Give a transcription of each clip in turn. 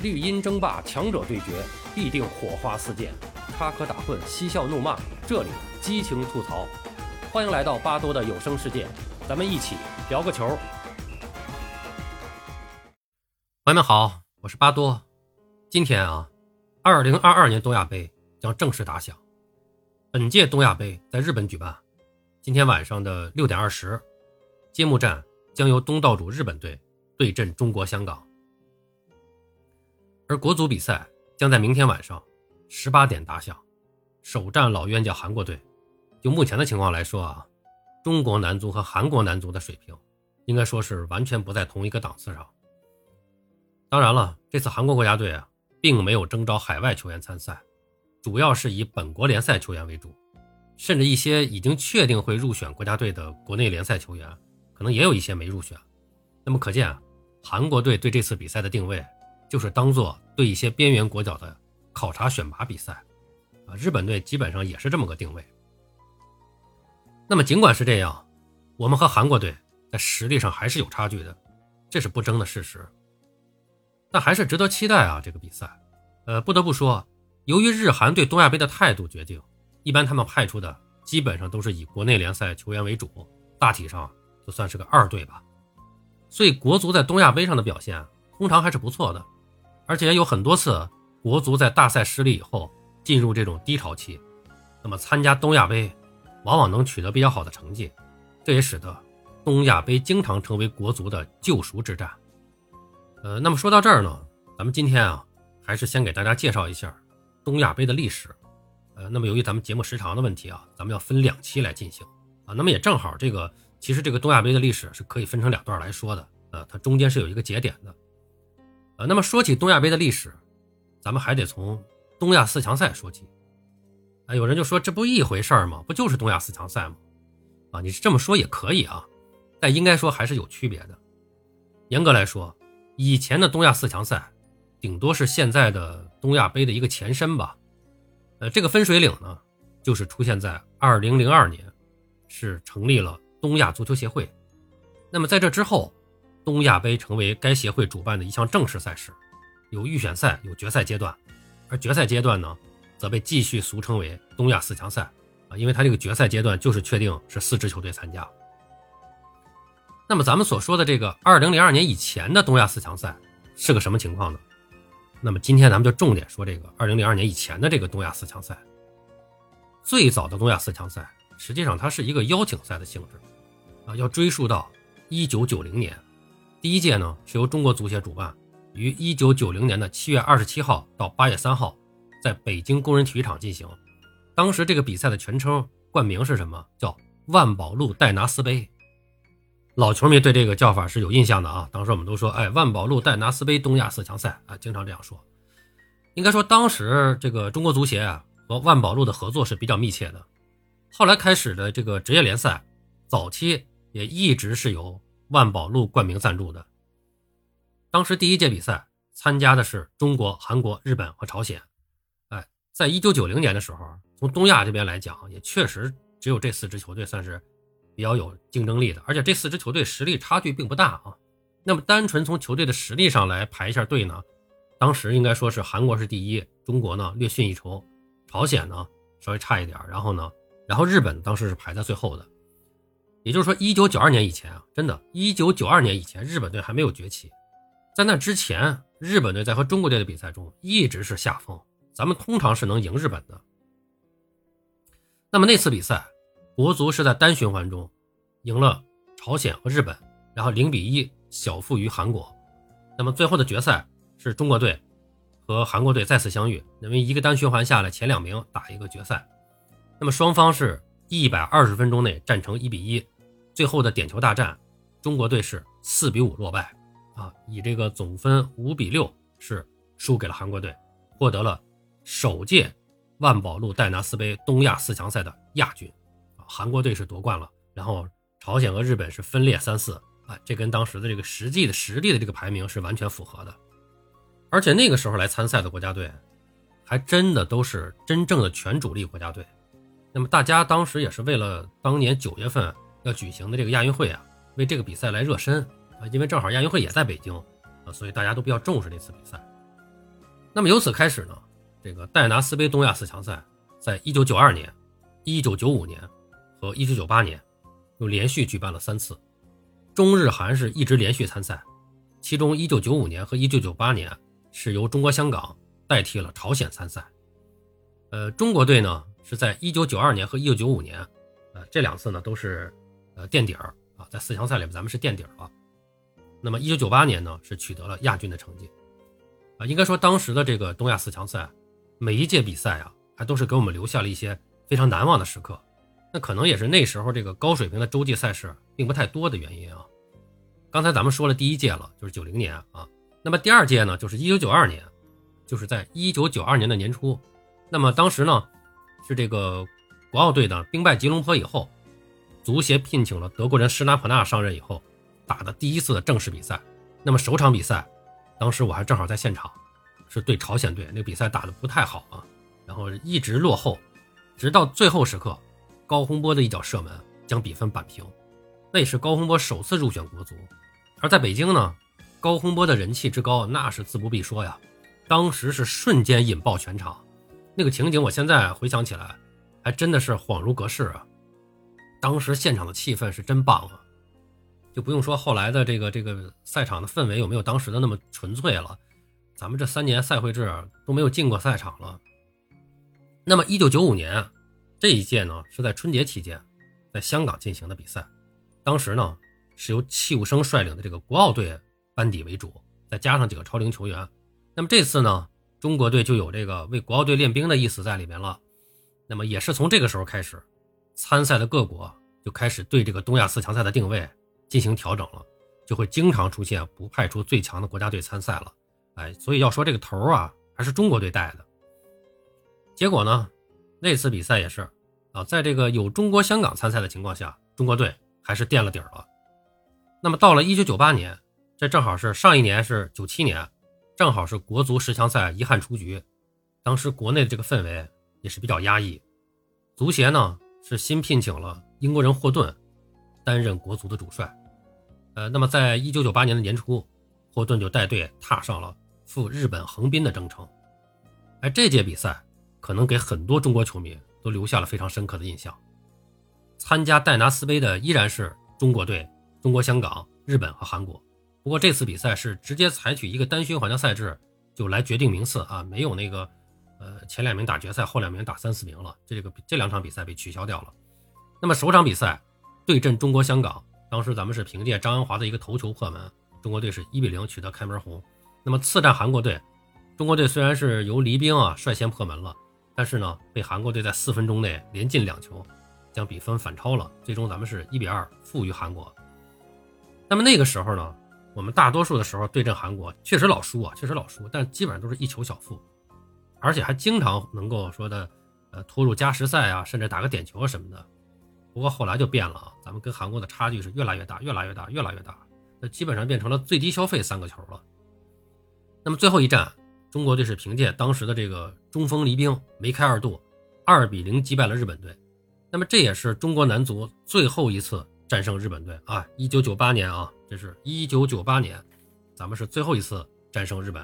绿茵争霸，强者对决，必定火花四溅，插科打诨，嬉笑怒骂，这里激情吐槽。欢迎来到巴多的有声世界，咱们一起聊个球。朋友们好，我是巴多。今天啊，二零二二年东亚杯将正式打响。本届东亚杯在日本举办，今天晚上的六点二十，揭幕战将由东道主日本队对阵中国香港。而国足比赛将在明天晚上十八点打响，首战老冤家韩国队。就目前的情况来说啊，中国男足和韩国男足的水平应该说是完全不在同一个档次上。当然了，这次韩国国家队啊，并没有征召海外球员参赛，主要是以本国联赛球员为主，甚至一些已经确定会入选国家队的国内联赛球员，可能也有一些没入选。那么可见啊，韩国队对这次比赛的定位。就是当做对一些边缘国脚的考察选拔比赛，啊，日本队基本上也是这么个定位。那么尽管是这样，我们和韩国队在实力上还是有差距的，这是不争的事实。但还是值得期待啊，这个比赛。呃，不得不说，由于日韩对东亚杯的态度决定，一般他们派出的基本上都是以国内联赛球员为主，大体上就算是个二队吧。所以国足在东亚杯上的表现通常还是不错的。而且有很多次国足在大赛失利以后进入这种低潮期，那么参加东亚杯往往能取得比较好的成绩，这也使得东亚杯经常成为国足的救赎之战。呃，那么说到这儿呢，咱们今天啊还是先给大家介绍一下东亚杯的历史。呃，那么由于咱们节目时长的问题啊，咱们要分两期来进行啊。那么也正好，这个其实这个东亚杯的历史是可以分成两段来说的。呃，它中间是有一个节点的。呃，那么说起东亚杯的历史，咱们还得从东亚四强赛说起。啊，有人就说这不一回事儿吗？不就是东亚四强赛吗？啊，你是这么说也可以啊，但应该说还是有区别的。严格来说，以前的东亚四强赛，顶多是现在的东亚杯的一个前身吧。呃，这个分水岭呢，就是出现在二零零二年，是成立了东亚足球协会。那么在这之后。东亚杯成为该协会主办的一项正式赛事，有预选赛，有决赛阶段，而决赛阶段呢，则被继续俗称为东亚四强赛啊，因为它这个决赛阶段就是确定是四支球队参加。那么咱们所说的这个2002年以前的东亚四强赛是个什么情况呢？那么今天咱们就重点说这个2002年以前的这个东亚四强赛。最早的东亚四强赛实际上它是一个邀请赛的性质啊，要追溯到1990年。第一届呢是由中国足协主办，于一九九零年的七月二十七号到八月三号，在北京工人体育场进行。当时这个比赛的全称冠名是什么？叫万宝路戴拿斯杯。老球迷对这个叫法是有印象的啊。当时我们都说，哎，万宝路戴拿斯杯东亚四强赛啊，经常这样说。应该说，当时这个中国足协啊和万宝路的合作是比较密切的。后来开始的这个职业联赛，早期也一直是由。万宝路冠名赞助的。当时第一届比赛参加的是中国、韩国、日本和朝鲜。哎，在一九九零年的时候，从东亚这边来讲，也确实只有这四支球队算是比较有竞争力的，而且这四支球队实力差距并不大啊。那么单纯从球队的实力上来排一下队呢，当时应该说是韩国是第一，中国呢略逊一筹，朝鲜呢稍微差一点，然后呢，然后日本当时是排在最后的。也就是说，一九九二年以前啊，真的，一九九二年以前，日本队还没有崛起。在那之前，日本队在和中国队的比赛中一直是下风，咱们通常是能赢日本的。那么那次比赛，国足是在单循环中赢了朝鲜和日本，然后零比一小负于韩国。那么最后的决赛是中国队和韩国队再次相遇，因为一个单循环下来，前两名打一个决赛。那么双方是一百二十分钟内战成一比一。最后的点球大战，中国队是四比五落败，啊，以这个总分五比六是输给了韩国队，获得了首届万宝路戴拿斯杯东亚四强赛的亚军，啊，韩国队是夺冠了，然后朝鲜和日本是分列三四，啊，这跟当时的这个实际的实力的这个排名是完全符合的，而且那个时候来参赛的国家队，还真的都是真正的全主力国家队，那么大家当时也是为了当年九月份。要举行的这个亚运会啊，为这个比赛来热身啊，因为正好亚运会也在北京啊，所以大家都比较重视这次比赛。那么由此开始呢，这个戴拿斯杯东亚四强赛，在一九九二年、一九九五年和一九九八年又连续举办了三次，中日韩是一直连续参赛，其中一九九五年和一九九八年是由中国香港代替了朝鲜参赛。呃，中国队呢是在一九九二年和一九九五年，呃，这两次呢都是呃垫底儿啊，在四强赛里面咱们是垫底儿了。那么一九九八年呢是取得了亚军的成绩，啊，应该说当时的这个东亚四强赛，每一届比赛啊，还都是给我们留下了一些非常难忘的时刻。那可能也是那时候这个高水平的洲际赛事并不太多的原因啊。刚才咱们说了第一届了，就是九零年啊，那么第二届呢就是一九九二年，就是在一九九二年的年初。那么当时呢，是这个国奥队的兵败吉隆坡以后，足协聘请了德国人施纳普纳上任以后打的第一次的正式比赛。那么首场比赛，当时我还正好在现场，是对朝鲜队，那个比赛打的不太好啊，然后一直落后，直到最后时刻，高洪波的一脚射门将比分扳平，那也是高洪波首次入选国足。而在北京呢，高洪波的人气之高那是自不必说呀，当时是瞬间引爆全场。那个情景，我现在回想起来，还真的是恍如隔世啊！当时现场的气氛是真棒啊，就不用说后来的这个这个赛场的氛围有没有当时的那么纯粹了。咱们这三年赛会制都没有进过赛场了。那么，一九九五年这一届呢，是在春节期间，在香港进行的比赛。当时呢，是由戚务生率领的这个国奥队班底为主，再加上几个超龄球员。那么这次呢？中国队就有这个为国奥队练兵的意思在里面了，那么也是从这个时候开始，参赛的各国就开始对这个东亚四强赛的定位进行调整了，就会经常出现不派出最强的国家队参赛了。哎，所以要说这个头啊，还是中国队带的。结果呢，那次比赛也是啊，在这个有中国香港参赛的情况下，中国队还是垫了底儿了。那么到了一九九八年，这正好是上一年是九七年。正好是国足十强赛遗憾出局，当时国内的这个氛围也是比较压抑。足协呢是新聘请了英国人霍顿担任国足的主帅。呃，那么在一九九八年的年初，霍顿就带队踏上了赴日本横滨的征程。哎，这届比赛可能给很多中国球迷都留下了非常深刻的印象。参加戴拿斯杯的依然是中国队、中国香港、日本和韩国。不过这次比赛是直接采取一个单循环的赛制，就来决定名次啊，没有那个，呃，前两名打决赛，后两名打三四名了。这个这两场比赛被取消掉了。那么首场比赛对阵中国香港，当时咱们是凭借张恩华的一个头球破门，中国队是一比零取得开门红。那么次战韩国队，中国队虽然是由黎兵啊率先破门了，但是呢被韩国队在四分钟内连进两球，将比分反超了，最终咱们是一比二负于韩国。那么那个时候呢？我们大多数的时候对阵韩国，确实老输啊，确实老输，但基本上都是一球小负，而且还经常能够说的，呃，拖入加时赛啊，甚至打个点球啊什么的。不过后来就变了啊，咱们跟韩国的差距是越来越大，越来越大，越来越大，那基本上变成了最低消费三个球了。那么最后一战，中国队是凭借当时的这个中锋黎兵梅开二度，二比零击败了日本队。那么这也是中国男足最后一次战胜日本队啊，一九九八年啊。这是一九九八年，咱们是最后一次战胜日本，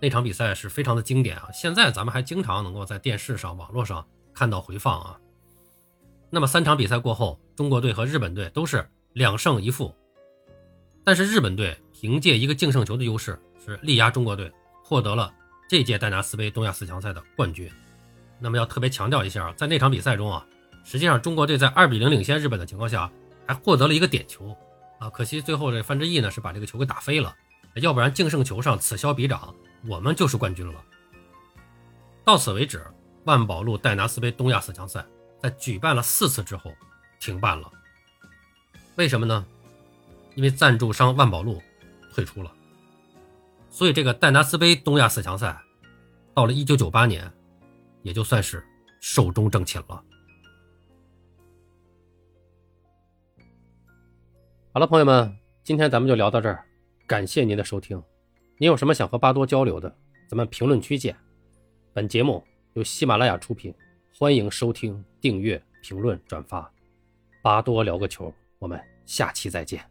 那场比赛是非常的经典啊！现在咱们还经常能够在电视上、网络上看到回放啊。那么三场比赛过后，中国队和日本队都是两胜一负，但是日本队凭借一个净胜球的优势，是力压中国队，获得了这届戴拿斯杯东亚四强赛的冠军。那么要特别强调一下，在那场比赛中啊，实际上中国队在二比零领先日本的情况下，还获得了一个点球。啊，可惜最后这范志毅呢是把这个球给打飞了，要不然净胜球上此消彼长，我们就是冠军了。到此为止，万宝路戴拿斯杯东亚四强赛在举办了四次之后停办了。为什么呢？因为赞助商万宝路退出了，所以这个戴拿斯杯东亚四强赛到了一九九八年，也就算是寿终正寝了。好了，朋友们，今天咱们就聊到这儿，感谢您的收听。你有什么想和巴多交流的，咱们评论区见。本节目由喜马拉雅出品，欢迎收听、订阅、评论、转发。巴多聊个球，我们下期再见。